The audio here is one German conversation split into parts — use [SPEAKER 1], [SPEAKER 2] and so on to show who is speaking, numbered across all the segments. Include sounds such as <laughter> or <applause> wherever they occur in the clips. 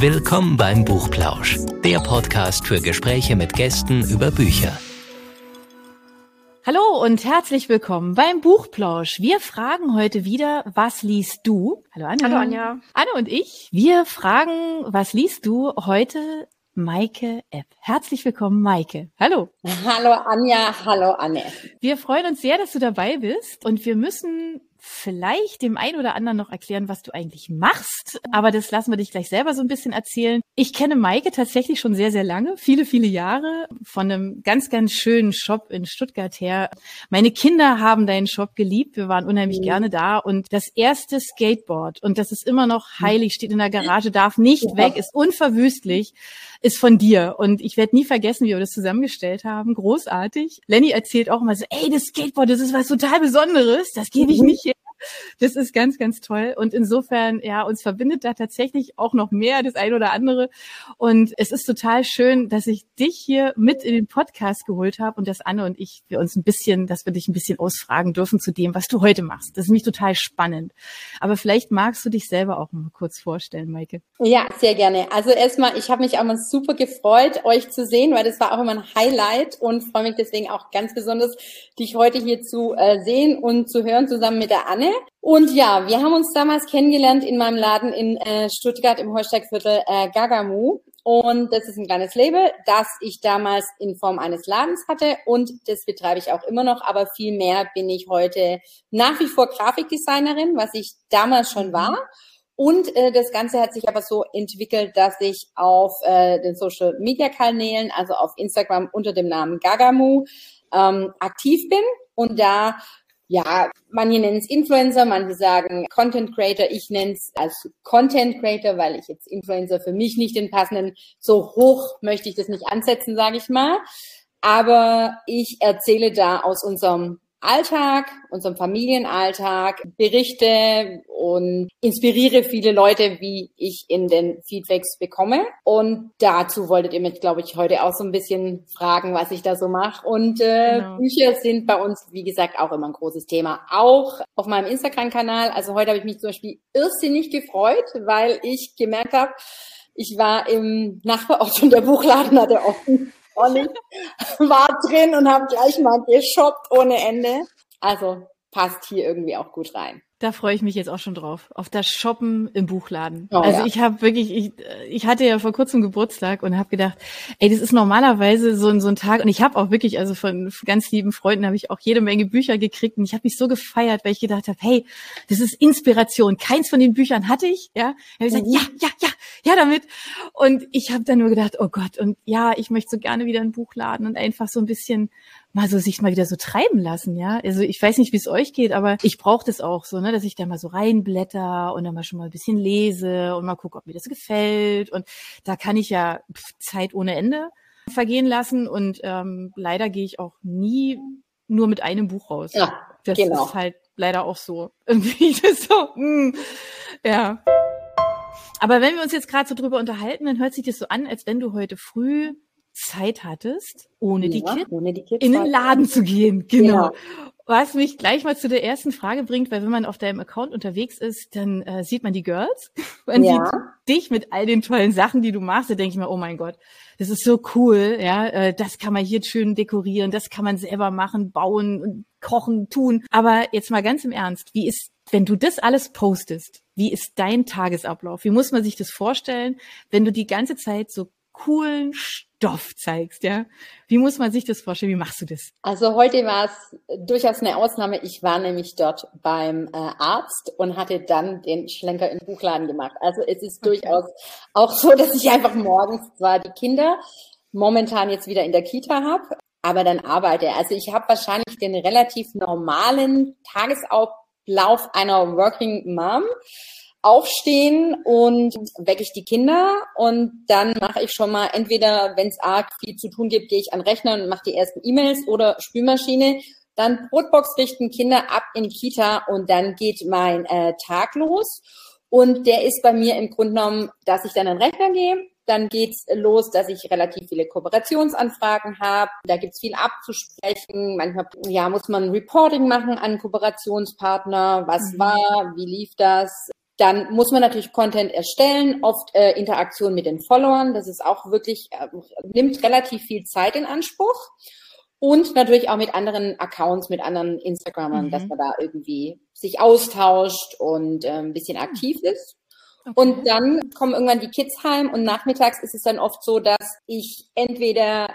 [SPEAKER 1] Willkommen beim Buchplausch, der Podcast für Gespräche mit Gästen über Bücher.
[SPEAKER 2] Hallo und herzlich willkommen beim Buchplausch. Wir fragen heute wieder, was liest du?
[SPEAKER 3] Hallo Anja. Hallo Anja.
[SPEAKER 2] Anne und ich, wir fragen, was liest du heute? Maike Epp. Herzlich willkommen, Maike. Hallo.
[SPEAKER 4] Hallo Anja, hallo Anne.
[SPEAKER 2] Wir freuen uns sehr, dass du dabei bist und wir müssen vielleicht dem einen oder anderen noch erklären, was du eigentlich machst. Aber das lassen wir dich gleich selber so ein bisschen erzählen. Ich kenne Maike tatsächlich schon sehr, sehr lange, viele, viele Jahre von einem ganz, ganz schönen Shop in Stuttgart her. Meine Kinder haben deinen Shop geliebt. Wir waren unheimlich mhm. gerne da. Und das erste Skateboard, und das ist immer noch heilig, steht in der Garage, darf nicht ja. weg, ist unverwüstlich, ist von dir. Und ich werde nie vergessen, wie wir das zusammengestellt haben. Großartig. Lenny erzählt auch immer so, ey, das Skateboard, das ist was total Besonderes. Das gebe ich mhm. nicht das ist ganz, ganz toll. Und insofern, ja, uns verbindet da tatsächlich auch noch mehr, das ein oder andere. Und es ist total schön, dass ich dich hier mit in den Podcast geholt habe und dass Anne und ich wir uns ein bisschen, dass wir dich ein bisschen ausfragen dürfen zu dem, was du heute machst. Das ist nämlich total spannend. Aber vielleicht magst du dich selber auch mal kurz vorstellen, Maike.
[SPEAKER 4] Ja, sehr gerne. Also erstmal, ich habe mich auch mal super gefreut, euch zu sehen, weil das war auch immer ein Highlight und freue mich deswegen auch ganz besonders, dich heute hier zu äh, sehen und zu hören zusammen mit der Anne. Und ja, wir haben uns damals kennengelernt in meinem Laden in äh, Stuttgart im Holsteigviertel äh, Gagamu. Und das ist ein kleines Label, das ich damals in Form eines Ladens hatte und das betreibe ich auch immer noch, aber viel mehr bin ich heute nach wie vor Grafikdesignerin, was ich damals schon mhm. war. Und äh, das Ganze hat sich aber so entwickelt, dass ich auf äh, den Social Media Kanälen, also auf Instagram unter dem Namen Gagamu, ähm, aktiv bin und da ja, manche nennen es Influencer, manche sagen Content Creator. Ich nenne es als Content Creator, weil ich jetzt Influencer für mich nicht den passenden, so hoch möchte ich das nicht ansetzen, sage ich mal. Aber ich erzähle da aus unserem Alltag, unserem Familienalltag, berichte und inspiriere viele Leute, wie ich in den Feedbacks bekomme. Und dazu wolltet ihr mich, glaube ich, heute auch so ein bisschen fragen, was ich da so mache. Und äh, genau. Bücher sind bei uns, wie gesagt, auch immer ein großes Thema. Auch auf meinem Instagram-Kanal. Also heute habe ich mich zum Beispiel irrsinnig gefreut, weil ich gemerkt habe, ich war im Nachbarort und der Buchladen hatte offen und ich war drin und habe gleich mal geshoppt ohne Ende. Also passt hier irgendwie auch gut rein.
[SPEAKER 2] Da freue ich mich jetzt auch schon drauf. Auf das Shoppen im Buchladen. Oh, also ja. ich habe wirklich, ich, ich hatte ja vor kurzem Geburtstag und habe gedacht, ey, das ist normalerweise so, ein so ein Tag. Und ich habe auch wirklich, also von ganz lieben Freunden habe ich auch jede Menge Bücher gekriegt und ich habe mich so gefeiert, weil ich gedacht habe, hey, das ist Inspiration. Keins von den Büchern hatte ich. Ja, ich habe gesagt, mhm. ja, ja, ja, ja damit. Und ich habe dann nur gedacht, oh Gott, und ja, ich möchte so gerne wieder ein Buchladen und einfach so ein bisschen mal so sich mal wieder so treiben lassen, ja. Also ich weiß nicht, wie es euch geht, aber ich brauche das auch so, ne, dass ich da mal so reinblätter und dann mal schon mal ein bisschen lese und mal gucke, ob mir das gefällt. Und da kann ich ja Zeit ohne Ende vergehen lassen. Und ähm, leider gehe ich auch nie nur mit einem Buch raus. Ja, das genau. ist halt leider auch so. <laughs> Irgendwie das so, mh, hm, ja. Aber wenn wir uns jetzt gerade so drüber unterhalten, dann hört sich das so an, als wenn du heute früh Zeit hattest, ohne, ja, die, Kids ohne die Kids in den Laden zu gehen. Genau. genau. Was mich gleich mal zu der ersten Frage bringt, weil wenn man auf deinem Account unterwegs ist, dann äh, sieht man die Girls. <laughs> Man ja. sieht dich mit all den tollen Sachen, die du machst. Da denke ich mir, oh mein Gott, das ist so cool. Ja, äh, das kann man hier schön dekorieren, das kann man selber machen, bauen, kochen, tun. Aber jetzt mal ganz im Ernst, wie ist, wenn du das alles postest, wie ist dein Tagesablauf? Wie muss man sich das vorstellen, wenn du die ganze Zeit so coolen Stoff zeigst, ja? Wie muss man sich das vorstellen? Wie machst du das?
[SPEAKER 4] Also heute war es durchaus eine Ausnahme. Ich war nämlich dort beim äh, Arzt und hatte dann den Schlenker im Buchladen gemacht. Also es ist okay. durchaus auch so, <laughs> dass ich einfach morgens zwar die Kinder momentan jetzt wieder in der Kita habe, aber dann arbeite. Also ich habe wahrscheinlich den relativ normalen Tagesablauf einer Working Mom aufstehen und wecke ich die Kinder und dann mache ich schon mal entweder, wenn es arg viel zu tun gibt, gehe ich an Rechner und mache die ersten E-Mails oder Spülmaschine. Dann Brotbox richten, Kinder ab in Kita und dann geht mein äh, Tag los. Und der ist bei mir im Grunde genommen, dass ich dann an den Rechner gehe, dann geht's los, dass ich relativ viele Kooperationsanfragen habe. Da gibt's viel abzusprechen. Manchmal ja, muss man Reporting machen an Kooperationspartner. Was mhm. war? Wie lief das? Dann muss man natürlich Content erstellen, oft äh, Interaktion mit den Followern. Das ist auch wirklich, äh, nimmt relativ viel Zeit in Anspruch. Und natürlich auch mit anderen Accounts, mit anderen Instagramern, mhm. dass man da irgendwie sich austauscht und äh, ein bisschen aktiv ist. Okay. Und dann kommen irgendwann die Kids heim und nachmittags ist es dann oft so, dass ich entweder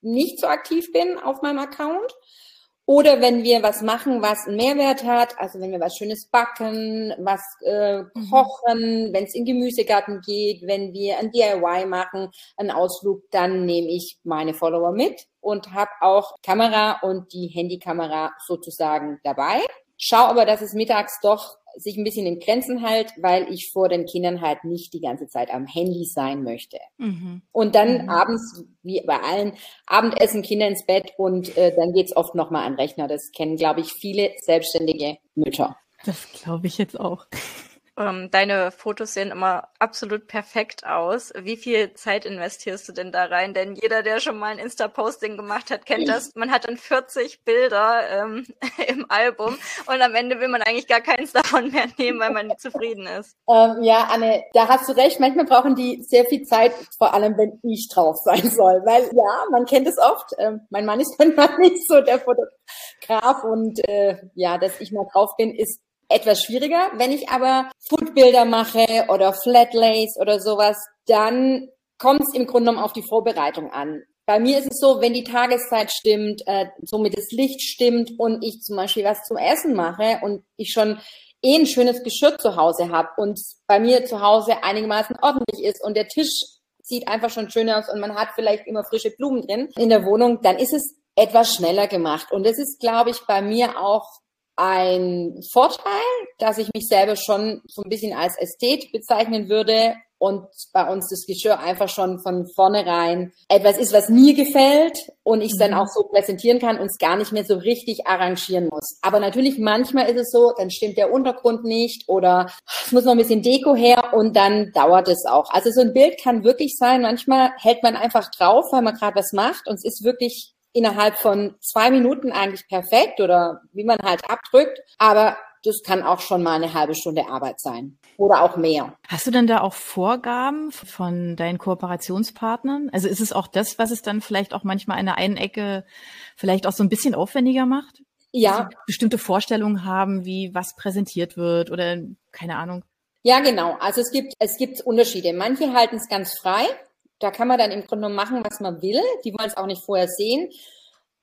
[SPEAKER 4] nicht so aktiv bin auf meinem Account oder wenn wir was machen, was einen Mehrwert hat, also wenn wir was Schönes backen, was äh, mhm. kochen, wenn es in Gemüsegarten geht, wenn wir ein DIY machen, einen Ausflug, dann nehme ich meine Follower mit und habe auch Kamera und die Handykamera sozusagen dabei. Schau aber, dass es mittags doch sich ein bisschen in Grenzen hält, weil ich vor den Kindern halt nicht die ganze Zeit am Handy sein möchte. Mhm. Und dann mhm. abends, wie bei allen, Abendessen, Kinder ins Bett und äh, dann geht's oft nochmal an Rechner. Das kennen, glaube ich, viele selbstständige Mütter.
[SPEAKER 2] Das glaube ich jetzt auch.
[SPEAKER 3] Ähm, deine Fotos sehen immer absolut perfekt aus. Wie viel Zeit investierst du denn da rein? Denn jeder, der schon mal ein Insta-Posting gemacht hat, kennt das. Man hat dann 40 Bilder ähm, <laughs> im Album und am Ende will man eigentlich gar keins davon mehr nehmen, weil man nicht zufrieden ist.
[SPEAKER 4] Ähm, ja, Anne, da hast du recht. Manchmal brauchen die sehr viel Zeit, vor allem wenn ich drauf sein soll. Weil ja, man kennt es oft. Ähm, mein Mann ist <laughs> manchmal nicht so der Fotograf und äh, ja, dass ich mal drauf bin, ist etwas schwieriger. Wenn ich aber Footbilder mache oder Flatlays oder sowas, dann kommt es im Grunde genommen auf die Vorbereitung an. Bei mir ist es so, wenn die Tageszeit stimmt, äh, somit das Licht stimmt und ich zum Beispiel was zum Essen mache und ich schon eh ein schönes Geschirr zu Hause habe und bei mir zu Hause einigermaßen ordentlich ist und der Tisch sieht einfach schon schön aus und man hat vielleicht immer frische Blumen drin in der Wohnung, dann ist es etwas schneller gemacht. Und das ist, glaube ich, bei mir auch ein Vorteil, dass ich mich selber schon so ein bisschen als Ästhet bezeichnen würde und bei uns das Geschirr einfach schon von vornherein etwas ist, was mir gefällt und ich es dann mhm. auch so präsentieren kann und es gar nicht mehr so richtig arrangieren muss. Aber natürlich manchmal ist es so, dann stimmt der Untergrund nicht oder es muss noch ein bisschen Deko her und dann dauert es auch. Also so ein Bild kann wirklich sein, manchmal hält man einfach drauf, weil man gerade was macht und es ist wirklich innerhalb von zwei Minuten eigentlich perfekt oder wie man halt abdrückt. Aber das kann auch schon mal eine halbe Stunde Arbeit sein oder auch mehr.
[SPEAKER 2] Hast du denn da auch Vorgaben von deinen Kooperationspartnern? Also ist es auch das, was es dann vielleicht auch manchmal an der einen Ecke vielleicht auch so ein bisschen aufwendiger macht?
[SPEAKER 4] Ja.
[SPEAKER 2] Bestimmte Vorstellungen haben, wie was präsentiert wird oder keine Ahnung.
[SPEAKER 4] Ja, genau. Also es gibt, es gibt Unterschiede. Manche halten es ganz frei da kann man dann im Grunde machen, was man will. Die wollen es auch nicht vorher sehen.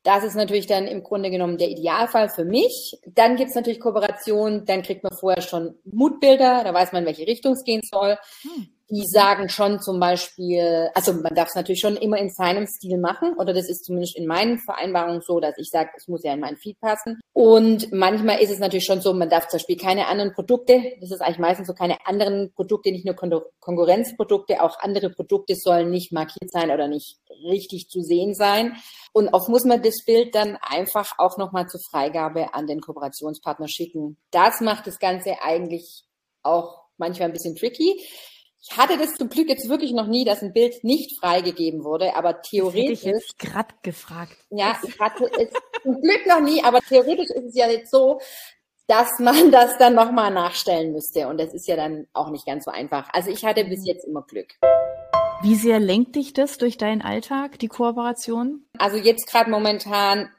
[SPEAKER 4] Das ist natürlich dann im Grunde genommen der Idealfall für mich. Dann gibt es natürlich Kooperationen, dann kriegt man vorher schon Mutbilder, da weiß man, in welche Richtung es gehen soll. Hm die sagen schon zum Beispiel, also man darf es natürlich schon immer in seinem Stil machen, oder das ist zumindest in meinen Vereinbarungen so, dass ich sage, es muss ja in meinen Feed passen. Und manchmal ist es natürlich schon so, man darf zum Beispiel keine anderen Produkte, das ist eigentlich meistens so, keine anderen Produkte, nicht nur Kon Konkurrenzprodukte, auch andere Produkte sollen nicht markiert sein oder nicht richtig zu sehen sein. Und oft muss man das Bild dann einfach auch nochmal zur Freigabe an den Kooperationspartner schicken. Das macht das Ganze eigentlich auch manchmal ein bisschen tricky. Ich hatte das zum Glück jetzt wirklich noch nie, dass ein Bild nicht freigegeben wurde, aber theoretisch. Das hätte
[SPEAKER 2] ich jetzt gerade gefragt.
[SPEAKER 4] Ja, ich hatte es zum Glück noch nie, aber theoretisch ist es ja jetzt so, dass man <laughs> das dann nochmal nachstellen müsste. Und das ist ja dann auch nicht ganz so einfach. Also ich hatte bis mhm. jetzt immer Glück.
[SPEAKER 2] Wie sehr lenkt dich das durch deinen Alltag, die Kooperation?
[SPEAKER 4] Also jetzt gerade momentan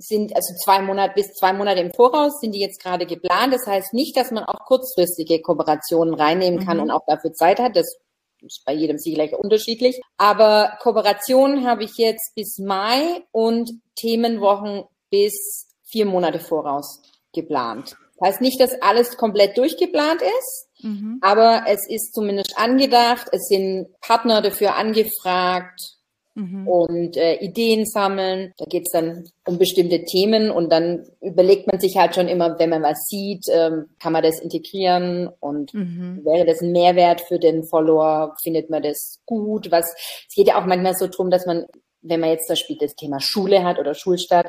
[SPEAKER 4] sind also zwei Monate bis zwei Monate im Voraus sind die jetzt gerade geplant. Das heißt nicht, dass man auch kurzfristige Kooperationen reinnehmen kann mhm. und auch dafür Zeit hat. Das ist bei jedem sicherlich unterschiedlich. Aber Kooperationen habe ich jetzt bis Mai und Themenwochen bis vier Monate voraus geplant. Das heißt nicht, dass alles komplett durchgeplant ist, mhm. aber es ist zumindest angedacht. Es sind Partner dafür angefragt Mhm. und äh, Ideen sammeln. Da geht's dann um bestimmte Themen und dann überlegt man sich halt schon immer, wenn man was sieht, ähm, kann man das integrieren und mhm. wäre das ein Mehrwert für den Follower, findet man das gut. Was es geht ja auch manchmal so drum, dass man, wenn man jetzt zum Beispiel das Thema Schule hat oder Schulstart,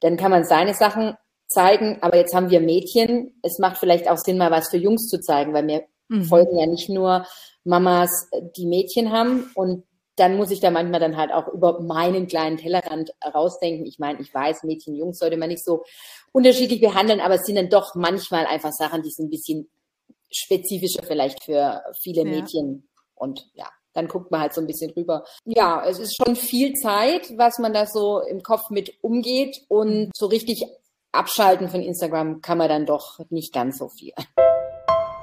[SPEAKER 4] dann kann man seine Sachen zeigen, aber jetzt haben wir Mädchen. Es macht vielleicht auch Sinn, mal was für Jungs zu zeigen, weil mir mhm. folgen ja nicht nur Mamas, die Mädchen haben und dann muss ich da manchmal dann halt auch über meinen kleinen Tellerrand rausdenken. Ich meine, ich weiß, Mädchen, Jungs sollte man nicht so unterschiedlich behandeln, aber es sind dann doch manchmal einfach Sachen, die so ein bisschen spezifischer vielleicht für viele Mädchen. Und ja, dann guckt man halt so ein bisschen rüber. Ja, es ist schon viel Zeit, was man da so im Kopf mit umgeht und so richtig abschalten von Instagram kann man dann doch nicht ganz so viel.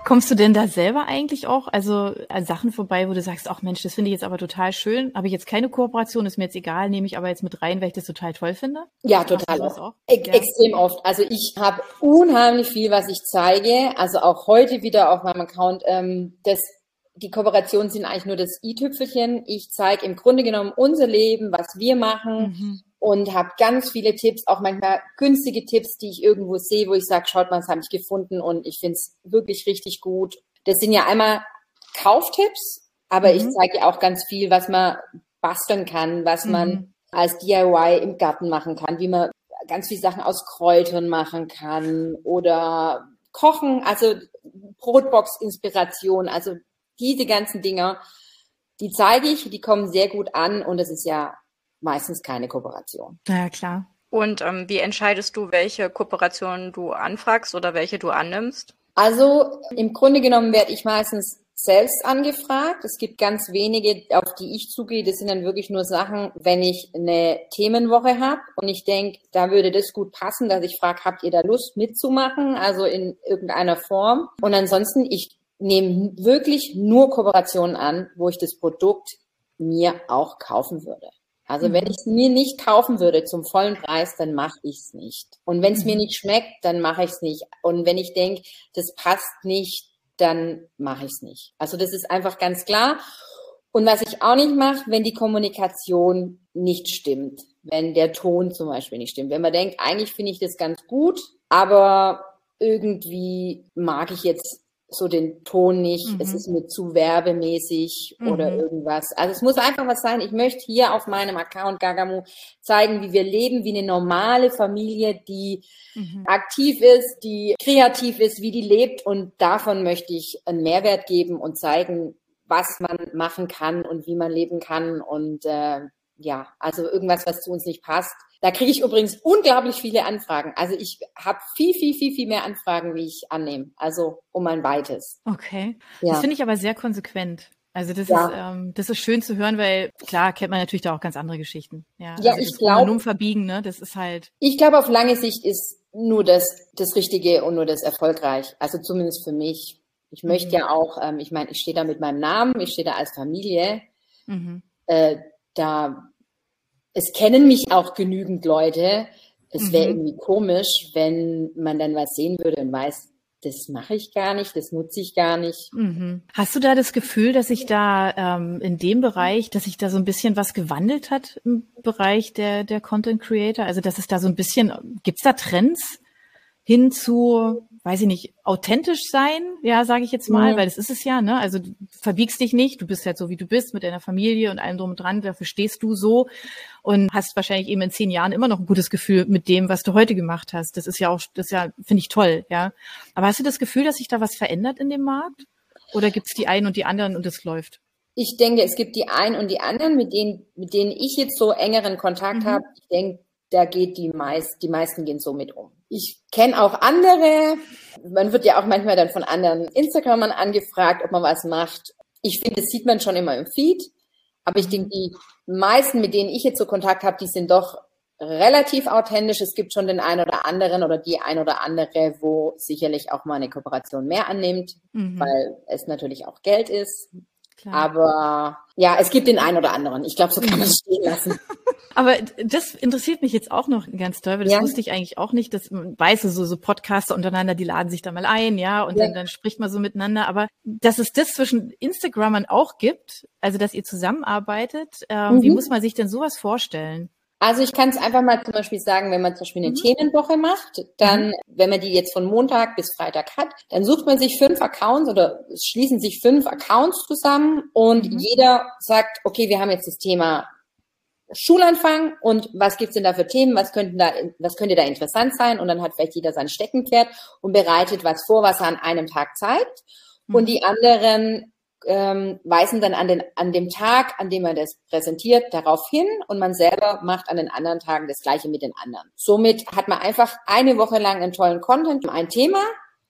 [SPEAKER 2] Kommst du denn da selber eigentlich auch, also an Sachen vorbei, wo du sagst, ach Mensch, das finde ich jetzt aber total schön, habe ich jetzt keine Kooperation, ist mir jetzt egal, nehme ich aber jetzt mit rein, weil ich das total toll finde?
[SPEAKER 4] Ja, total. Auch? E ja. Extrem oft. Also ich habe unheimlich viel, was ich zeige, also auch heute wieder auf meinem Account. Ähm, das die Kooperationen sind eigentlich nur das i-Tüpfelchen. Ich zeige im Grunde genommen unser Leben, was wir machen mhm. Und habe ganz viele Tipps, auch manchmal günstige Tipps, die ich irgendwo sehe, wo ich sage, schaut mal, das habe ich gefunden und ich finde es wirklich richtig gut. Das sind ja einmal Kauftipps, aber mhm. ich zeige auch ganz viel, was man basteln kann, was mhm. man als DIY im Garten machen kann, wie man ganz viele Sachen aus Kräutern machen kann oder kochen, also Brotbox-Inspiration, also diese ganzen Dinger, die zeige ich, die kommen sehr gut an und es ist ja meistens keine Kooperation.
[SPEAKER 2] Ja, klar.
[SPEAKER 3] Und ähm, wie entscheidest du, welche Kooperationen du anfragst oder welche du annimmst?
[SPEAKER 4] Also im Grunde genommen werde ich meistens selbst angefragt. Es gibt ganz wenige, auf die ich zugehe. Das sind dann wirklich nur Sachen, wenn ich eine Themenwoche habe und ich denke, da würde das gut passen, dass ich frage, habt ihr da Lust mitzumachen? Also in irgendeiner Form. Und ansonsten, ich nehme wirklich nur Kooperationen an, wo ich das Produkt mir auch kaufen würde. Also mhm. wenn ich es mir nicht kaufen würde zum vollen Preis, dann mache ich es nicht. Und wenn es mhm. mir nicht schmeckt, dann mache ich es nicht. Und wenn ich denke, das passt nicht, dann mache ich es nicht. Also das ist einfach ganz klar. Und was ich auch nicht mache, wenn die Kommunikation nicht stimmt, wenn der Ton zum Beispiel nicht stimmt, wenn man denkt, eigentlich finde ich das ganz gut, aber irgendwie mag ich jetzt so den Ton nicht, mhm. es ist mir zu werbemäßig mhm. oder irgendwas. Also es muss einfach was sein. Ich möchte hier auf meinem Account Gagamu zeigen, wie wir leben, wie eine normale Familie, die mhm. aktiv ist, die kreativ ist, wie die lebt und davon möchte ich einen Mehrwert geben und zeigen, was man machen kann und wie man leben kann und äh, ja, also irgendwas, was zu uns nicht passt. Da kriege ich übrigens unglaublich viele Anfragen. Also ich habe viel, viel, viel, viel mehr Anfragen, wie ich annehme. Also um ein weites.
[SPEAKER 2] Okay. Ja. Das finde ich aber sehr konsequent. Also das ja. ist ähm, das ist schön zu hören, weil klar kennt man natürlich da auch ganz andere Geschichten. Ja,
[SPEAKER 4] ja also ich glaube.
[SPEAKER 2] verbiegen, ne, das ist halt.
[SPEAKER 4] Ich glaube, auf lange Sicht ist nur das das Richtige und nur das erfolgreich. Also zumindest für mich. Ich möchte mhm. ja auch, ähm, ich meine, ich stehe da mit meinem Namen, ich stehe da als Familie. Mhm. Äh, da es kennen mich auch genügend Leute. Es wäre mhm. irgendwie komisch, wenn man dann was sehen würde und weiß, das mache ich gar nicht, das nutze ich gar nicht.
[SPEAKER 2] Mhm. Hast du da das Gefühl, dass sich da ähm, in dem Bereich, dass sich da so ein bisschen was gewandelt hat im Bereich der, der Content Creator? Also dass es da so ein bisschen, gibt's da Trends hin zu weiß ich nicht, authentisch sein, ja, sage ich jetzt mal, mhm. weil das ist es ja, ne? Also du verbiegst dich nicht, du bist halt so, wie du bist, mit deiner Familie und allem drum und dran, dafür stehst du so und hast wahrscheinlich eben in zehn Jahren immer noch ein gutes Gefühl mit dem, was du heute gemacht hast. Das ist ja auch, das ist ja, finde ich toll, ja. Aber hast du das Gefühl, dass sich da was verändert in dem Markt? Oder gibt's die einen und die anderen und es läuft?
[SPEAKER 4] Ich denke, es gibt die einen und die anderen, mit denen, mit denen ich jetzt so engeren Kontakt mhm. habe. Ich denke, da geht die meist, die meisten gehen so mit um. Ich kenne auch andere. Man wird ja auch manchmal dann von anderen Instagramern angefragt, ob man was macht. Ich finde, das sieht man schon immer im Feed. Aber ich denke, die meisten, mit denen ich jetzt so Kontakt habe, die sind doch relativ authentisch. Es gibt schon den einen oder anderen oder die ein oder andere, wo sicherlich auch mal eine Kooperation mehr annimmt, mhm. weil es natürlich auch Geld ist. Klar. Aber ja, es gibt den einen oder anderen. Ich glaube, so kann man <laughs> es stehen lassen.
[SPEAKER 2] Aber das interessiert mich jetzt auch noch ganz toll, weil das ja. wusste ich eigentlich auch nicht, dass man weiß, so, so Podcaster untereinander, die laden sich da mal ein, ja, und ja. Dann, dann spricht man so miteinander. Aber dass es das zwischen Instagrammern auch gibt, also dass ihr zusammenarbeitet, ähm, mhm. wie muss man sich denn sowas vorstellen?
[SPEAKER 4] Also ich kann es einfach mal zum Beispiel sagen, wenn man zum Beispiel eine mhm. Themenwoche macht, dann, mhm. wenn man die jetzt von Montag bis Freitag hat, dann sucht man sich fünf Accounts oder schließen sich fünf Accounts zusammen und mhm. jeder sagt, okay, wir haben jetzt das Thema Schulanfang und was gibt's denn da für Themen, was könnten da, was könnte da interessant sein und dann hat vielleicht jeder sein Steckenpferd und bereitet was vor, was er an einem Tag zeigt mhm. und die anderen ähm, weisen dann an, den, an dem Tag, an dem man das präsentiert, darauf hin und man selber macht an den anderen Tagen das gleiche mit den anderen. Somit hat man einfach eine Woche lang einen tollen Content, ein Thema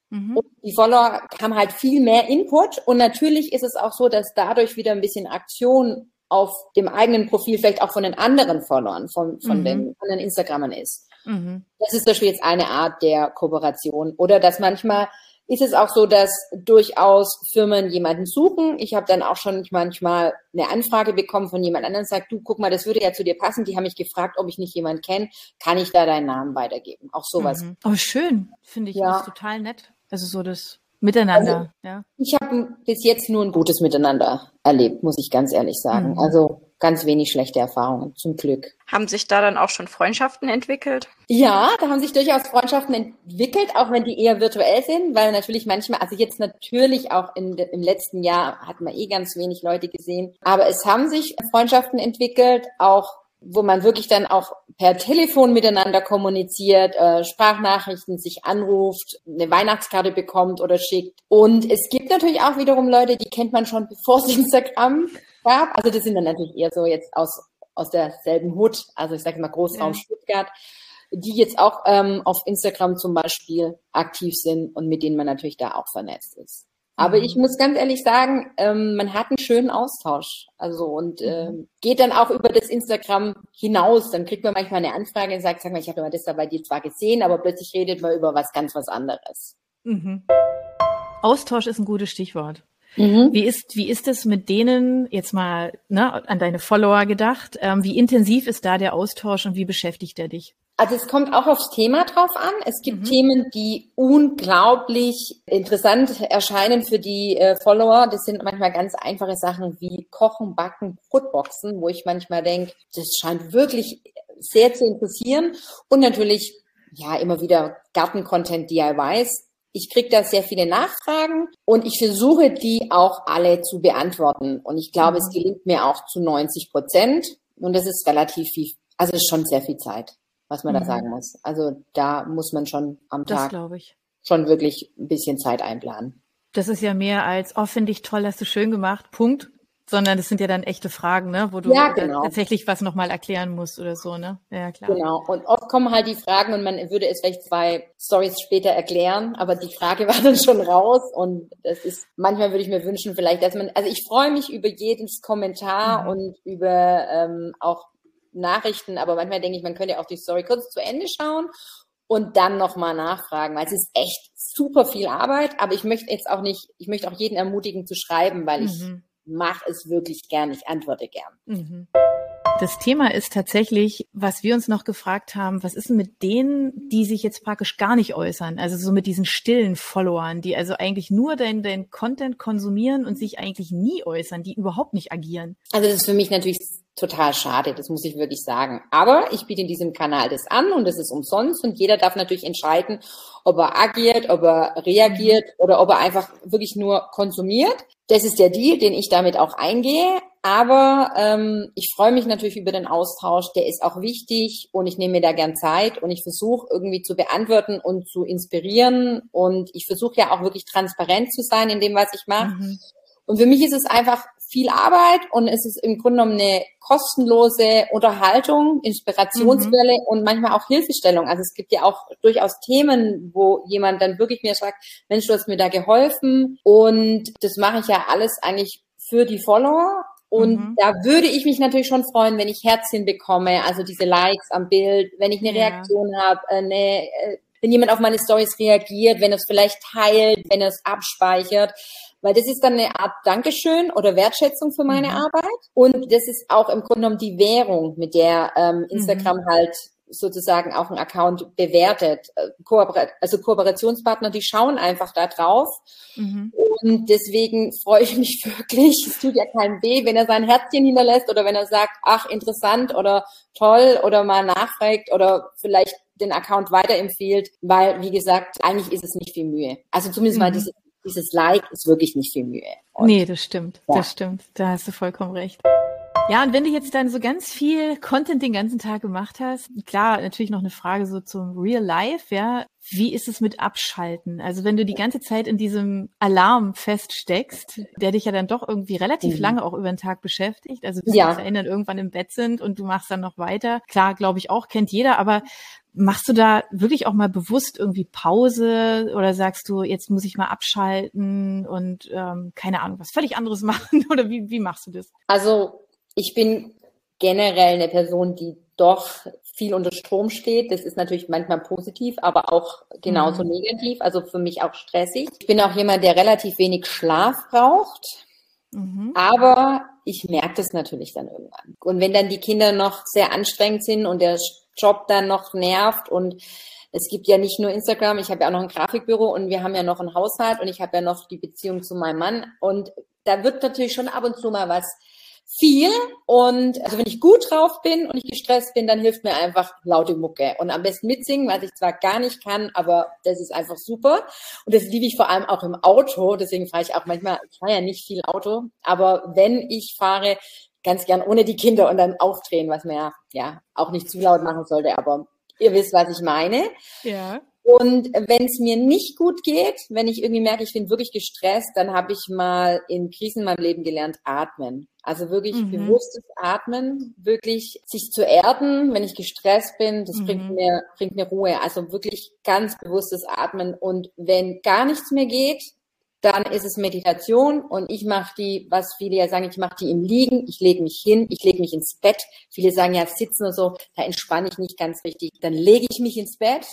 [SPEAKER 4] Mhm. Und die Follower haben halt viel mehr Input und natürlich ist es auch so, dass dadurch wieder ein bisschen Aktion auf dem eigenen Profil vielleicht auch von den anderen Followern, von, von mhm. den anderen Instagrammern ist. Mhm. Das ist zum Beispiel jetzt eine Art der Kooperation. Oder dass manchmal ist es auch so, dass durchaus Firmen jemanden suchen. Ich habe dann auch schon manchmal eine Anfrage bekommen von jemand anderem, sagt, du, guck mal, das würde ja zu dir passen. Die haben mich gefragt, ob ich nicht jemanden kenne. Kann ich da deinen Namen weitergeben? Auch sowas.
[SPEAKER 2] Mhm. Oh, schön. Finde ich ja. total nett. Also so das Miteinander, also, ja.
[SPEAKER 4] Ich habe bis jetzt nur ein gutes Miteinander erlebt, muss ich ganz ehrlich sagen. Mhm. Also ganz wenig schlechte Erfahrungen, zum Glück.
[SPEAKER 3] Haben sich da dann auch schon Freundschaften entwickelt?
[SPEAKER 4] Ja, da haben sich durchaus Freundschaften entwickelt, auch wenn die eher virtuell sind, weil natürlich manchmal, also jetzt natürlich auch in, im letzten Jahr hat man eh ganz wenig Leute gesehen, aber es haben sich Freundschaften entwickelt, auch wo man wirklich dann auch per Telefon miteinander kommuniziert, äh, Sprachnachrichten sich anruft, eine Weihnachtskarte bekommt oder schickt. Und es gibt natürlich auch wiederum Leute, die kennt man schon bevor es <laughs> Instagram gab. Also das sind dann natürlich eher so jetzt aus, aus derselben Hut, also ich sage mal Großraum ja. Stuttgart, die jetzt auch ähm, auf Instagram zum Beispiel aktiv sind und mit denen man natürlich da auch vernetzt ist. Aber ich muss ganz ehrlich sagen, ähm, man hat einen schönen Austausch. Also und äh, geht dann auch über das Instagram hinaus. Dann kriegt man manchmal eine Anfrage und sagt, sag mal, ich habe das da bei dir zwar gesehen, aber plötzlich redet man über was ganz was anderes.
[SPEAKER 2] Mhm. Austausch ist ein gutes Stichwort. Mhm. Wie ist wie ist es mit denen jetzt mal ne, an deine Follower gedacht? Ähm, wie intensiv ist da der Austausch und wie beschäftigt er dich?
[SPEAKER 4] Also es kommt auch aufs Thema drauf an. Es gibt mhm. Themen, die unglaublich interessant erscheinen für die äh, Follower. Das sind manchmal ganz einfache Sachen wie Kochen, Backen, Brotboxen, wo ich manchmal denke, das scheint wirklich sehr zu interessieren. Und natürlich, ja, immer wieder Garten-Content, DIYs. Ich kriege da sehr viele Nachfragen und ich versuche, die auch alle zu beantworten. Und ich glaube, mhm. es gelingt mir auch zu 90 Prozent. Und das ist relativ viel, also schon sehr viel Zeit was man mhm. da sagen muss. Also da muss man schon am Tag schon wirklich ein bisschen Zeit einplanen.
[SPEAKER 2] Das ist ja mehr als, oh, finde ich toll, hast du schön gemacht, Punkt. Sondern das sind ja dann echte Fragen, ne, wo du ja, genau. tatsächlich was nochmal erklären musst oder so, ne?
[SPEAKER 4] Ja, klar. Genau. Und oft kommen halt die Fragen und man würde es vielleicht zwei Stories später erklären, aber die Frage <laughs> war dann schon raus und das ist, manchmal würde ich mir wünschen, vielleicht, dass man, also ich freue mich über jedes Kommentar mhm. und über ähm, auch Nachrichten, aber manchmal denke ich, man könnte auch die Story kurz zu Ende schauen und dann nochmal nachfragen, weil es ist echt super viel Arbeit, aber ich möchte jetzt auch nicht, ich möchte auch jeden ermutigen zu schreiben, weil mhm. ich mache es wirklich gern, ich antworte gern. Mhm.
[SPEAKER 2] Das Thema ist tatsächlich, was wir uns noch gefragt haben, was ist denn mit denen, die sich jetzt praktisch gar nicht äußern? Also so mit diesen stillen Followern, die also eigentlich nur dein, dein Content konsumieren und sich eigentlich nie äußern, die überhaupt nicht agieren.
[SPEAKER 4] Also das ist für mich natürlich total schade, das muss ich wirklich sagen. Aber ich biete in diesem Kanal das an und es ist umsonst und jeder darf natürlich entscheiden, ob er agiert, ob er reagiert mhm. oder ob er einfach wirklich nur konsumiert. Das ist der Deal, den ich damit auch eingehe. Aber ähm, ich freue mich natürlich über den Austausch, der ist auch wichtig und ich nehme mir da gern Zeit und ich versuche irgendwie zu beantworten und zu inspirieren und ich versuche ja auch wirklich transparent zu sein in dem, was ich mache. Mhm. Und für mich ist es einfach viel Arbeit und es ist im Grunde genommen eine kostenlose Unterhaltung, Inspirationswelle mhm. und manchmal auch Hilfestellung. Also es gibt ja auch durchaus Themen, wo jemand dann wirklich mir sagt, Mensch, du hast mir da geholfen und das mache ich ja alles eigentlich für die Follower und mhm. da würde ich mich natürlich schon freuen, wenn ich Herzchen bekomme, also diese Likes am Bild, wenn ich eine ja. Reaktion habe, eine, äh, wenn jemand auf meine Stories reagiert, wenn er es vielleicht teilt, wenn er es abspeichert. Weil das ist dann eine Art Dankeschön oder Wertschätzung für meine mhm. Arbeit. Und das ist auch im Grunde genommen die Währung, mit der ähm, Instagram mhm. halt sozusagen auch einen Account bewertet. Äh, Kooperat also Kooperationspartner, die schauen einfach da drauf. Mhm. Und deswegen freue ich mich <laughs> wirklich. Es tut ja keinem weh, wenn er sein Herzchen hinterlässt oder wenn er sagt, ach, interessant oder toll oder mal nachfragt oder vielleicht den Account weiterempfiehlt, weil, wie gesagt, eigentlich ist es nicht viel Mühe. Also zumindest mhm. mal dieses, dieses Like ist wirklich nicht viel Mühe.
[SPEAKER 2] Und nee, das stimmt. Ja. Das stimmt. Da hast du vollkommen recht. Ja, und wenn du jetzt dann so ganz viel Content den ganzen Tag gemacht hast, klar, natürlich noch eine Frage so zum Real Life, ja. Wie ist es mit Abschalten? Also wenn du die ganze Zeit in diesem Alarm feststeckst, der dich ja dann doch irgendwie relativ mhm. lange auch über den Tag beschäftigt, also bis ja. die Eltern irgendwann im Bett sind und du machst dann noch weiter. Klar, glaube ich auch, kennt jeder, aber Machst du da wirklich auch mal bewusst irgendwie Pause oder sagst du, jetzt muss ich mal abschalten und ähm, keine Ahnung, was völlig anderes <laughs> machen? Oder wie, wie machst du das?
[SPEAKER 4] Also ich bin generell eine Person, die doch viel unter Strom steht. Das ist natürlich manchmal positiv, aber auch genauso mhm. negativ. Also für mich auch stressig. Ich bin auch jemand, der relativ wenig Schlaf braucht. Mhm. Aber ich merke das natürlich dann irgendwann. Und wenn dann die Kinder noch sehr anstrengend sind und der Job dann noch nervt und es gibt ja nicht nur Instagram, ich habe ja auch noch ein Grafikbüro und wir haben ja noch einen Haushalt und ich habe ja noch die Beziehung zu meinem Mann und da wird natürlich schon ab und zu mal was viel und also wenn ich gut drauf bin und ich gestresst bin, dann hilft mir einfach laute Mucke und am besten mitsingen, was ich zwar gar nicht kann, aber das ist einfach super und das liebe ich vor allem auch im Auto, deswegen fahre ich auch manchmal, ich fahre ja nicht viel Auto, aber wenn ich fahre, ganz gern ohne die Kinder und dann aufdrehen, was man ja, ja auch nicht zu laut machen sollte, aber ihr wisst, was ich meine.
[SPEAKER 2] Ja.
[SPEAKER 4] Und wenn es mir nicht gut geht, wenn ich irgendwie merke, ich bin wirklich gestresst, dann habe ich mal in Krisen in meinem Leben gelernt, atmen. Also wirklich mhm. bewusstes Atmen, wirklich sich zu erden, wenn ich gestresst bin, das mhm. bringt mir, bringt mir Ruhe. Also wirklich ganz bewusstes Atmen. Und wenn gar nichts mehr geht, dann ist es Meditation und ich mache die, was viele ja sagen, ich mache die im Liegen, ich lege mich hin, ich lege mich ins Bett. Viele sagen ja sitzen und so, da entspanne ich nicht ganz richtig. Dann lege ich mich ins Bett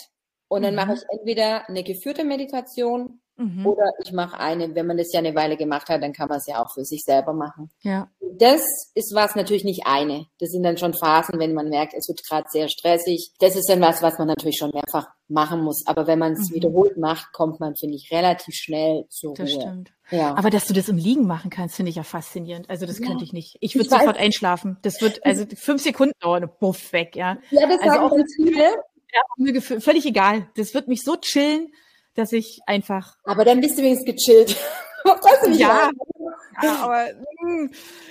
[SPEAKER 4] und dann mhm. mache ich entweder eine geführte Meditation Mhm. Oder ich mache eine, wenn man das ja eine Weile gemacht hat, dann kann man es ja auch für sich selber machen.
[SPEAKER 2] Ja.
[SPEAKER 4] Das ist was natürlich nicht eine. Das sind dann schon Phasen, wenn man merkt, es wird gerade sehr stressig. Das ist dann was, was man natürlich schon mehrfach machen muss. Aber wenn man es mhm. wiederholt macht, kommt man, finde ich, relativ schnell zur
[SPEAKER 2] das
[SPEAKER 4] Ruhe.
[SPEAKER 2] Stimmt. Ja. Aber dass du das im Liegen machen kannst, finde ich ja faszinierend. Also das ja. könnte ich nicht. Ich würde sofort einschlafen. Das wird also fünf Sekunden dauern, buff weg, ja.
[SPEAKER 4] Ja, das
[SPEAKER 2] also
[SPEAKER 4] auch ganz viele.
[SPEAKER 2] Ja, mir völlig egal. Das wird mich so chillen dass ich einfach.
[SPEAKER 4] Aber dann bist du wenigstens gechillt. <laughs>
[SPEAKER 2] ja, ja, aber mh,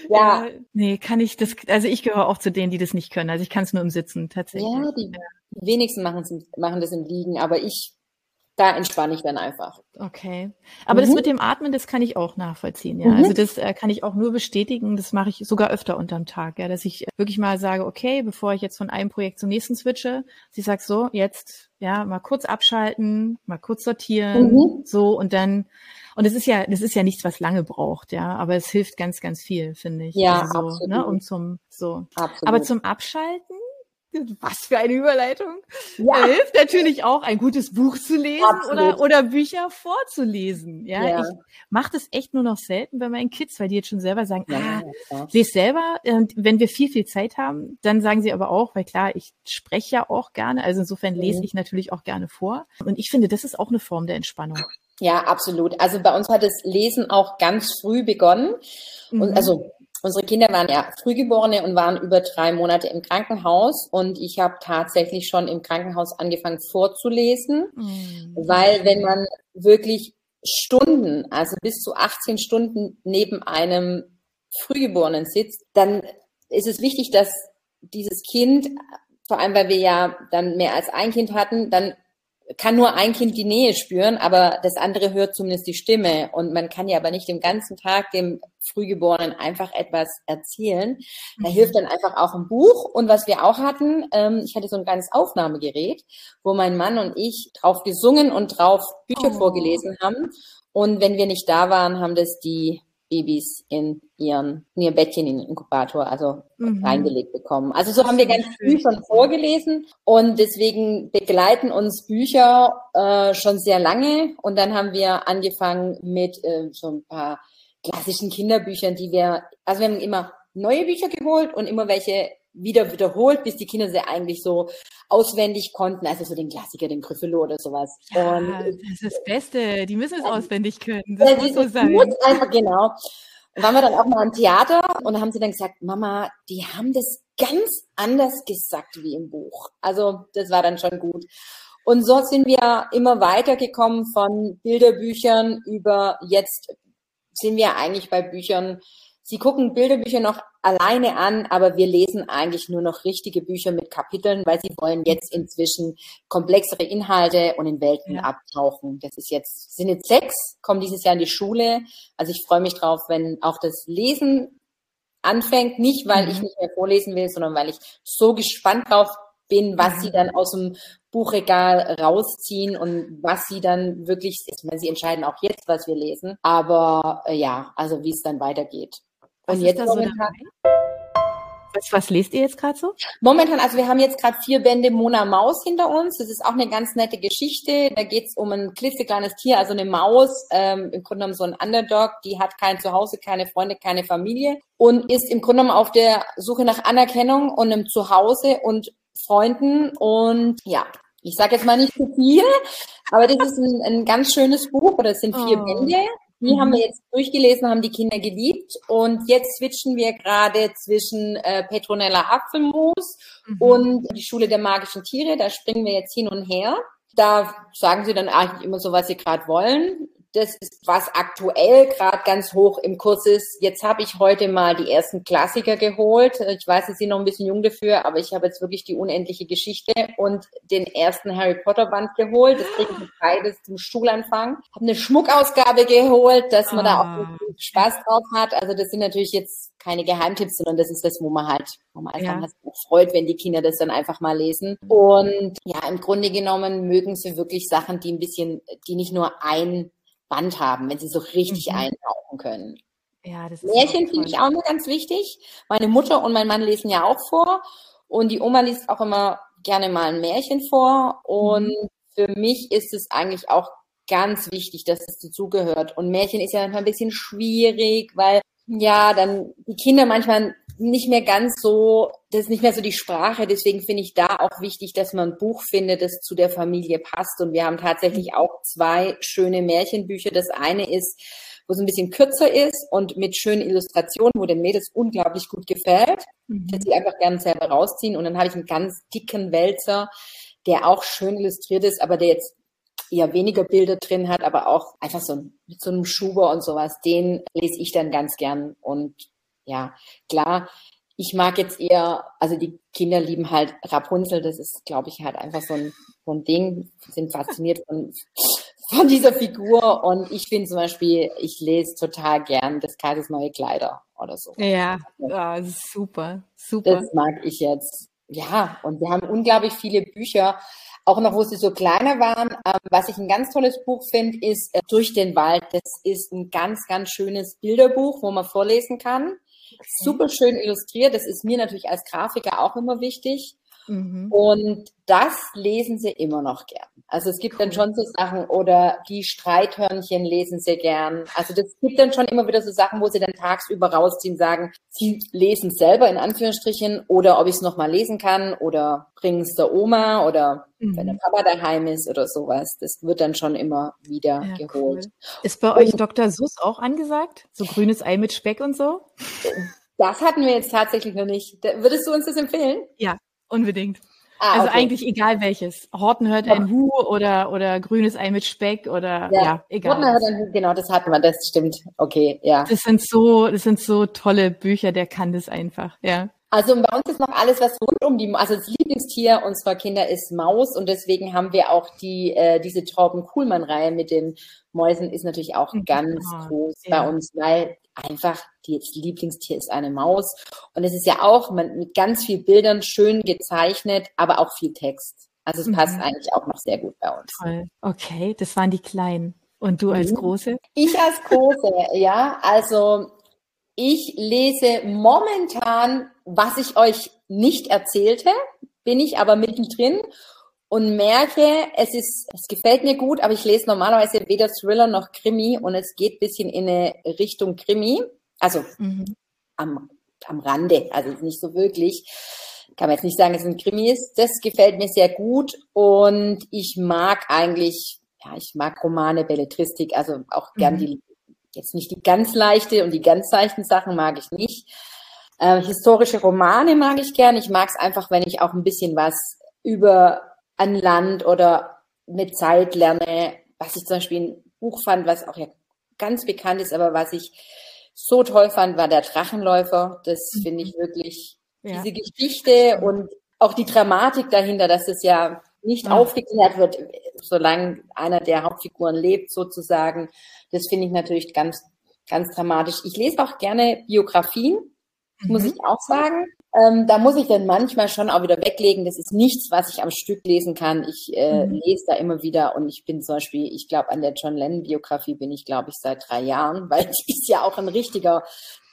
[SPEAKER 2] ja. Äh, nee, kann ich das. Also ich gehöre auch zu denen, die das nicht können. Also ich kann es nur im Sitzen tatsächlich.
[SPEAKER 4] Ja, die wenigsten machen, machen das im Liegen, aber ich da entspanne ich dann einfach.
[SPEAKER 2] Okay. Aber mhm. das mit dem Atmen, das kann ich auch nachvollziehen, ja. Mhm. Also das äh, kann ich auch nur bestätigen. Das mache ich sogar öfter unterm Tag, ja, dass ich wirklich mal sage, okay, bevor ich jetzt von einem Projekt zum nächsten switche, sie sagt so, jetzt, ja, mal kurz abschalten, mal kurz sortieren, mhm. so und dann, und es ist ja, das ist ja nichts, was lange braucht, ja, aber es hilft ganz, ganz viel, finde ich.
[SPEAKER 4] Ja,
[SPEAKER 2] also so,
[SPEAKER 4] absolut.
[SPEAKER 2] Ne, um zum, so.
[SPEAKER 4] Absolut.
[SPEAKER 2] Aber zum Abschalten, was für eine Überleitung. Ja. Hilft natürlich auch, ein gutes Buch zu lesen oder, oder Bücher vorzulesen. Ja, ja. ich mache das echt nur noch selten bei meinen Kids, weil die jetzt schon selber sagen, ja, ah, lese selber. Und wenn wir viel, viel Zeit haben, dann sagen sie aber auch, weil klar, ich spreche ja auch gerne, also insofern lese mhm. ich natürlich auch gerne vor. Und ich finde, das ist auch eine Form der Entspannung.
[SPEAKER 4] Ja, absolut. Also bei uns hat das Lesen auch ganz früh begonnen. Und mhm. also Unsere Kinder waren ja Frühgeborene und waren über drei Monate im Krankenhaus und ich habe tatsächlich schon im Krankenhaus angefangen vorzulesen, mhm. weil wenn man wirklich Stunden, also bis zu 18 Stunden neben einem Frühgeborenen sitzt, dann ist es wichtig, dass dieses Kind, vor allem weil wir ja dann mehr als ein Kind hatten, dann kann nur ein Kind die Nähe spüren, aber das andere hört zumindest die Stimme. Und man kann ja aber nicht den ganzen Tag dem Frühgeborenen einfach etwas erzählen. Da mhm. hilft dann einfach auch ein Buch. Und was wir auch hatten, ähm, ich hatte so ein kleines Aufnahmegerät, wo mein Mann und ich drauf gesungen und drauf Bücher oh. vorgelesen haben. Und wenn wir nicht da waren, haben das die Babys in ihren, in ihr Bettchen in den Inkubator, also mhm. reingelegt bekommen. Also so haben wir ganz früh schon vorgelesen und deswegen begleiten uns Bücher äh, schon sehr lange und dann haben wir angefangen mit äh, so ein paar klassischen Kinderbüchern, die wir, also wir haben immer neue Bücher geholt und immer welche wieder wiederholt, bis die Kinder sie eigentlich so auswendig konnten, also so den Klassiker, den Gryffalo oder sowas.
[SPEAKER 2] Ja, und, das ist das Beste. Die müssen es auswendig können. Das ja, muss so sein.
[SPEAKER 4] Muss einfach, genau. Und waren wir dann auch mal am Theater und haben sie dann gesagt, Mama, die haben das ganz anders gesagt wie im Buch. Also das war dann schon gut. Und so sind wir immer weitergekommen von Bilderbüchern über jetzt sind wir eigentlich bei Büchern, Sie gucken Bilderbücher noch alleine an, aber wir lesen eigentlich nur noch richtige Bücher mit Kapiteln, weil sie wollen jetzt inzwischen komplexere Inhalte und in Welten ja. abtauchen. Das ist jetzt, sind jetzt sechs, kommen dieses Jahr in die Schule. Also ich freue mich drauf, wenn auch das Lesen anfängt, nicht weil mhm. ich nicht mehr vorlesen will, sondern weil ich so gespannt drauf bin, was sie dann aus dem Buchregal rausziehen und was sie dann wirklich, ich meine, sie entscheiden auch jetzt, was wir lesen, aber äh, ja, also wie es dann weitergeht.
[SPEAKER 2] Was und jetzt momentan, so was, was lest ihr jetzt gerade so?
[SPEAKER 4] Momentan, also wir haben jetzt gerade vier Bände Mona Maus hinter uns. Das ist auch eine ganz nette Geschichte. Da geht es um ein klitzekleines Tier, also eine Maus, ähm, im Grunde genommen so ein Underdog, die hat kein Zuhause, keine Freunde, keine Familie und ist im Grunde genommen auf der Suche nach Anerkennung und einem Zuhause und Freunden. Und ja, ich sage jetzt mal nicht zu viel, aber das ist ein, ein ganz schönes Buch oder es sind vier oh. Bände. Die mhm. haben wir jetzt durchgelesen, haben die Kinder geliebt. Und jetzt switchen wir gerade zwischen äh, Petronella Apfelmus mhm. und die Schule der magischen Tiere. Da springen wir jetzt hin und her. Da sagen sie dann eigentlich immer so, was sie gerade wollen. Das ist, was aktuell gerade ganz hoch im Kurs ist. Jetzt habe ich heute mal die ersten Klassiker geholt. Ich weiß, Sie sind noch ein bisschen jung dafür, aber ich habe jetzt wirklich die unendliche Geschichte und den ersten Harry Potter Band geholt. Das kriege ich beides zum Stuhlanfang. Habe eine Schmuckausgabe geholt, dass man ah. da auch ah. Spaß drauf hat. Also das sind natürlich jetzt keine Geheimtipps, sondern das ist das, wo man halt, wo man einfach ja. freut, wenn die Kinder das dann einfach mal lesen. Und ja, im Grunde genommen mögen sie wirklich Sachen, die ein bisschen, die nicht nur ein Band haben, wenn sie so richtig mhm. eintauchen können. Ja, das ist Märchen finde ich auch immer ganz wichtig. Meine Mutter und mein Mann lesen ja auch vor und die Oma liest auch immer gerne mal ein Märchen vor und mhm. für mich ist es eigentlich auch ganz wichtig, dass es dazugehört. Und Märchen ist ja manchmal ein bisschen schwierig, weil ja, dann die Kinder manchmal nicht mehr ganz so, das ist nicht mehr so die Sprache. Deswegen finde ich da auch wichtig, dass man ein Buch findet, das zu der Familie passt. Und wir haben tatsächlich auch zwei schöne Märchenbücher. Das eine ist, wo es ein bisschen kürzer ist und mit schönen Illustrationen, wo den Mädels unglaublich gut gefällt, mhm. dass sie einfach gerne selber rausziehen. Und dann habe ich einen ganz dicken Wälzer, der auch schön illustriert ist, aber der jetzt eher weniger Bilder drin hat, aber auch einfach so mit so einem Schuber und sowas, den lese ich dann ganz gern. Und ja, klar, ich mag jetzt eher, also die Kinder lieben halt Rapunzel, das ist, glaube ich, halt einfach so ein, so ein Ding, sind fasziniert von, von dieser Figur und ich finde zum Beispiel, ich lese total gern des Kaisers neue Kleider oder so.
[SPEAKER 2] Ja, ja super, super.
[SPEAKER 4] Das mag ich jetzt. Ja, und wir haben unglaublich viele Bücher, auch noch, wo sie so kleiner waren. Ähm, was ich ein ganz tolles Buch finde, ist äh, Durch den Wald. Das ist ein ganz, ganz schönes Bilderbuch, wo man vorlesen kann. Super schön illustriert. Das ist mir natürlich als Grafiker auch immer wichtig. Mhm. Und das lesen sie immer noch gern. Also es gibt dann schon so Sachen oder die Streithörnchen lesen sie gern. Also das gibt dann schon immer wieder so Sachen, wo sie dann tagsüber rausziehen, sagen, sie lesen selber in Anführungsstrichen oder ob ich es nochmal lesen kann oder bringen es der Oma oder mhm. wenn der Papa daheim ist oder sowas. Das wird dann schon immer wieder ja, geholt. Cool.
[SPEAKER 2] Ist bei euch Dr. Sus auch angesagt? So grünes Ei mit Speck und so?
[SPEAKER 4] Das hatten wir jetzt tatsächlich noch nicht. Würdest du uns das empfehlen?
[SPEAKER 2] Ja, Unbedingt. Ah, also okay. eigentlich egal welches. Horten hört ein Hu oder, oder grünes Ei mit Speck oder ja, ja egal. Horten hört
[SPEAKER 4] ein Hu, genau, das hatten wir, das stimmt. Okay, ja.
[SPEAKER 2] Das sind so, das sind so tolle Bücher, der kann das einfach, ja.
[SPEAKER 4] Also bei uns ist noch alles, was rund um die, also das Lieblingstier unserer Kinder ist Maus und deswegen haben wir auch die, äh, diese Torben Kuhlmann-Reihe mit den Mäusen ist natürlich auch mhm. ganz oh, groß ja. bei uns, weil einfach die Lieblingstier ist eine Maus. Und es ist ja auch mit ganz viel Bildern schön gezeichnet, aber auch viel Text. Also es passt mhm. eigentlich auch noch sehr gut bei uns.
[SPEAKER 2] Toll. Okay, das waren die Kleinen. Und du als mhm. Große?
[SPEAKER 4] Ich als Große, <laughs> ja. Also ich lese momentan, was ich euch nicht erzählte, bin ich aber mittendrin und merke, es ist, es gefällt mir gut, aber ich lese normalerweise weder Thriller noch Krimi und es geht bisschen in eine Richtung Krimi. Also mhm. am, am Rande, also nicht so wirklich. Kann man jetzt nicht sagen, dass es ein Krimi ist. Das gefällt mir sehr gut und ich mag eigentlich, ja, ich mag Romane, Belletristik, also auch gern mhm. die, jetzt nicht die ganz leichte und die ganz leichten Sachen mag ich nicht. Äh, historische Romane mag ich gern. Ich mag es einfach, wenn ich auch ein bisschen was über ein Land oder eine Zeit lerne, was ich zum Beispiel ein Buch fand, was auch ja ganz bekannt ist, aber was ich so toll fand, war der Drachenläufer. Das mhm. finde ich wirklich ja. diese Geschichte und auch die Dramatik dahinter, dass es ja nicht ja. aufgeklärt wird, solange einer der Hauptfiguren lebt, sozusagen. Das finde ich natürlich ganz, ganz dramatisch. Ich lese auch gerne Biografien, mhm. muss ich auch sagen. Ähm, da muss ich dann manchmal schon auch wieder weglegen. Das ist nichts, was ich am Stück lesen kann. Ich äh, mhm. lese da immer wieder und ich bin zum Beispiel, ich glaube, an der John Lennon-Biografie bin ich, glaube ich, seit drei Jahren, <laughs> weil die ist ja auch ein richtiger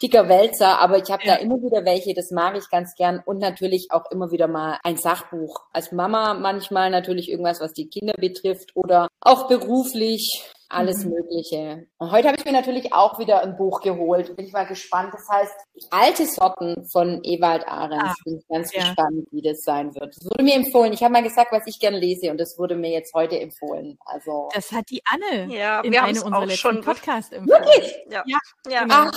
[SPEAKER 4] dicker Wälzer, aber ich habe ja. da immer wieder welche, das mag ich ganz gern und natürlich auch immer wieder mal ein Sachbuch. Als Mama manchmal natürlich irgendwas, was die Kinder betrifft oder auch beruflich alles mhm. Mögliche. Und heute habe ich mir natürlich auch wieder ein Buch geholt. Bin ich mal gespannt. Das heißt, alte Sorten von Ewald Ahrens. Ah, Bin ich ganz ja. gespannt, wie das sein wird. Das wurde mir empfohlen. Ich habe mal gesagt, was ich gerne lese und das wurde mir jetzt heute empfohlen. Also
[SPEAKER 2] das hat die Anne
[SPEAKER 3] ja, in wir eine unserer
[SPEAKER 2] letzten Podcast empfohlen.
[SPEAKER 4] Wirklich?
[SPEAKER 3] Ja. ja.
[SPEAKER 4] ja. Genau. Ach,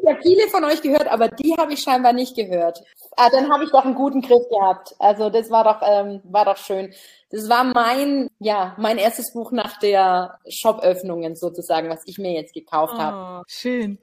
[SPEAKER 4] ich habe viele von euch gehört, aber die habe ich scheinbar nicht gehört. Ah, dann habe ich doch einen guten Griff gehabt. Also das war doch, ähm, war doch schön. Das war mein, ja, mein erstes Buch nach der Shop-Öffnungen sozusagen, was ich mir jetzt gekauft oh, habe.
[SPEAKER 2] Schön.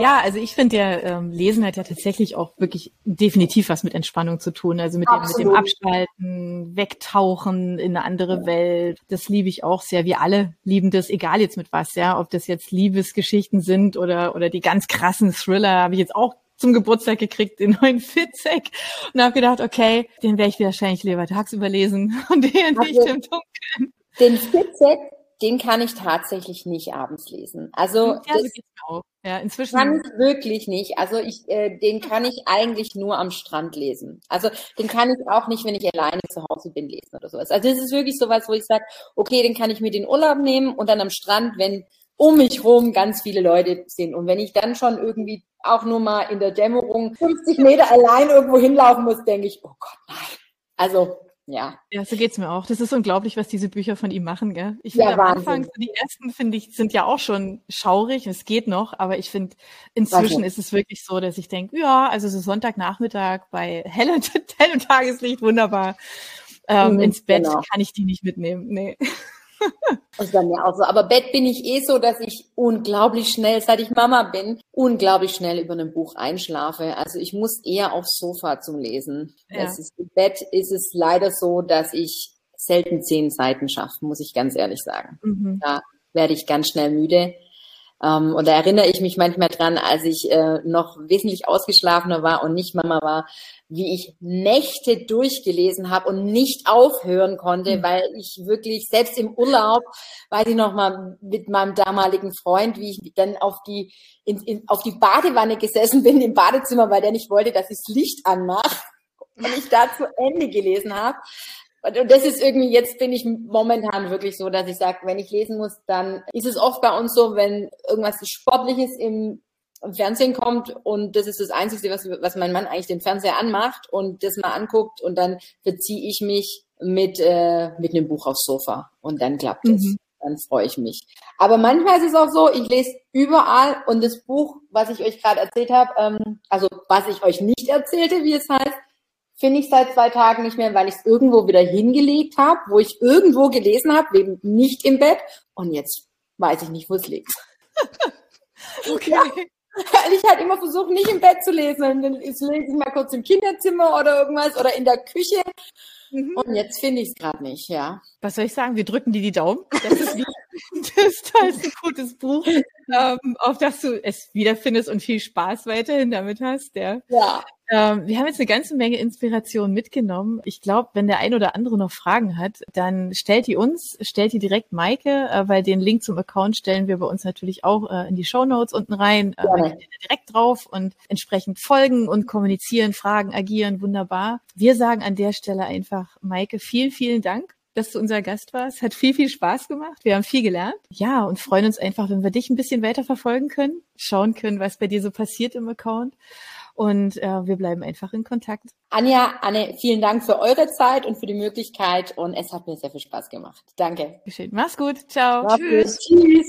[SPEAKER 2] Ja, also ich finde ja, ähm, Lesen hat ja tatsächlich auch wirklich definitiv was mit Entspannung zu tun. Also mit dem, mit dem Abschalten, Wegtauchen in eine andere ja. Welt. Das liebe ich auch sehr. Wir alle lieben das, egal jetzt mit was, ja. Ob das jetzt Liebesgeschichten sind oder, oder die ganz krassen Thriller, habe ich jetzt auch zum Geburtstag gekriegt, den neuen Fitzek. Und habe gedacht, okay, den werde ich wahrscheinlich lieber tagsüber lesen <laughs> und den also, nicht im Dunkeln.
[SPEAKER 4] Den Fitzek, den kann ich tatsächlich nicht abends lesen. Also ja, das
[SPEAKER 2] auch. Ja, inzwischen
[SPEAKER 4] kann ich wirklich nicht. Also ich, äh, den kann ich eigentlich nur am Strand lesen. Also den kann ich auch nicht, wenn ich alleine zu Hause bin, lesen oder sowas. Also das ist wirklich sowas, wo ich sage, okay, den kann ich mir den Urlaub nehmen und dann am Strand, wenn um mich rum ganz viele Leute sind. Und wenn ich dann schon irgendwie auch nur mal in der Dämmerung 50 Meter allein irgendwo hinlaufen muss, denke ich, oh Gott, nein. Also ja.
[SPEAKER 2] Ja, so geht's mir auch. Das ist unglaublich, was diese Bücher von ihm machen, gell? Ich finde ja, am Anfang, so die ersten, finde ich, sind ja auch schon schaurig, es geht noch, aber ich finde, inzwischen ist es wirklich so, dass ich denke, ja, also so Sonntagnachmittag bei hellem, <laughs> hellem Tageslicht, wunderbar. Ähm, mhm, ins Bett genau. kann ich die nicht mitnehmen. Nee.
[SPEAKER 4] Das ist bei mir auch so. Aber Bett bin ich eh so, dass ich unglaublich schnell, seit ich Mama bin, unglaublich schnell über ein Buch einschlafe. Also ich muss eher aufs Sofa zum Lesen. Ja. Ist, Im Bett ist es leider so, dass ich selten zehn Seiten schaffe, muss ich ganz ehrlich sagen. Mhm. Da werde ich ganz schnell müde. Ähm, und da erinnere ich mich manchmal dran, als ich äh, noch wesentlich ausgeschlafener war und nicht Mama war, wie ich Nächte durchgelesen habe und nicht aufhören konnte, mhm. weil ich wirklich selbst im Urlaub, weiß ich noch mal mit meinem damaligen Freund, wie ich dann auf die in, in, auf die Badewanne gesessen bin im Badezimmer, weil der nicht wollte, dass ich das Licht anmache und ich da zu Ende gelesen habe. Und das ist irgendwie, jetzt bin ich momentan wirklich so, dass ich sage, wenn ich lesen muss, dann ist es oft bei uns so, wenn irgendwas Sportliches im Fernsehen kommt und das ist das Einzige, was, was mein Mann eigentlich den Fernseher anmacht und das mal anguckt und dann verziehe ich mich mit, äh, mit einem Buch aufs Sofa und dann klappt es. Mhm. Dann freue ich mich. Aber manchmal ist es auch so, ich lese überall und das Buch, was ich euch gerade erzählt habe, ähm, also was ich euch nicht erzählte, wie es heißt, finde ich seit zwei Tagen nicht mehr, weil ich es irgendwo wieder hingelegt habe, wo ich irgendwo gelesen habe, eben nicht im Bett und jetzt weiß ich nicht, wo es liegt. <laughs>
[SPEAKER 2] okay. Ja.
[SPEAKER 4] Weil ich halt immer versuche, nicht im Bett zu lesen. Dann lese ich mal kurz im Kinderzimmer oder irgendwas oder in der Küche. Mhm. Und jetzt finde ich es gerade nicht, ja.
[SPEAKER 2] Was soll ich sagen? Wir drücken dir die Daumen. Das ist, wie, das ist ein gutes Buch, ähm, auf das du es wiederfindest und viel Spaß weiterhin damit hast. Ja.
[SPEAKER 4] ja.
[SPEAKER 2] Ähm, wir haben jetzt eine ganze Menge Inspiration mitgenommen. Ich glaube, wenn der ein oder andere noch Fragen hat, dann stellt die uns, stellt die direkt Maike, äh, weil den Link zum Account stellen wir bei uns natürlich auch äh, in die Show Notes unten rein. Äh, ja. direkt drauf und entsprechend folgen und kommunizieren, fragen, agieren, wunderbar. Wir sagen an der Stelle einfach, Maike, vielen, vielen Dank dass du unser Gast warst. Hat viel, viel Spaß gemacht. Wir haben viel gelernt. Ja, und freuen uns einfach, wenn wir dich ein bisschen weiter verfolgen können, schauen können, was bei dir so passiert im Account. Und äh, wir bleiben einfach in Kontakt.
[SPEAKER 4] Anja, Anne, vielen Dank für eure Zeit und für die Möglichkeit. Und es hat mir sehr viel Spaß gemacht. Danke.
[SPEAKER 2] Geschehen. Mach's gut. Ciao.
[SPEAKER 4] Mach's Tschüss. Tschüss.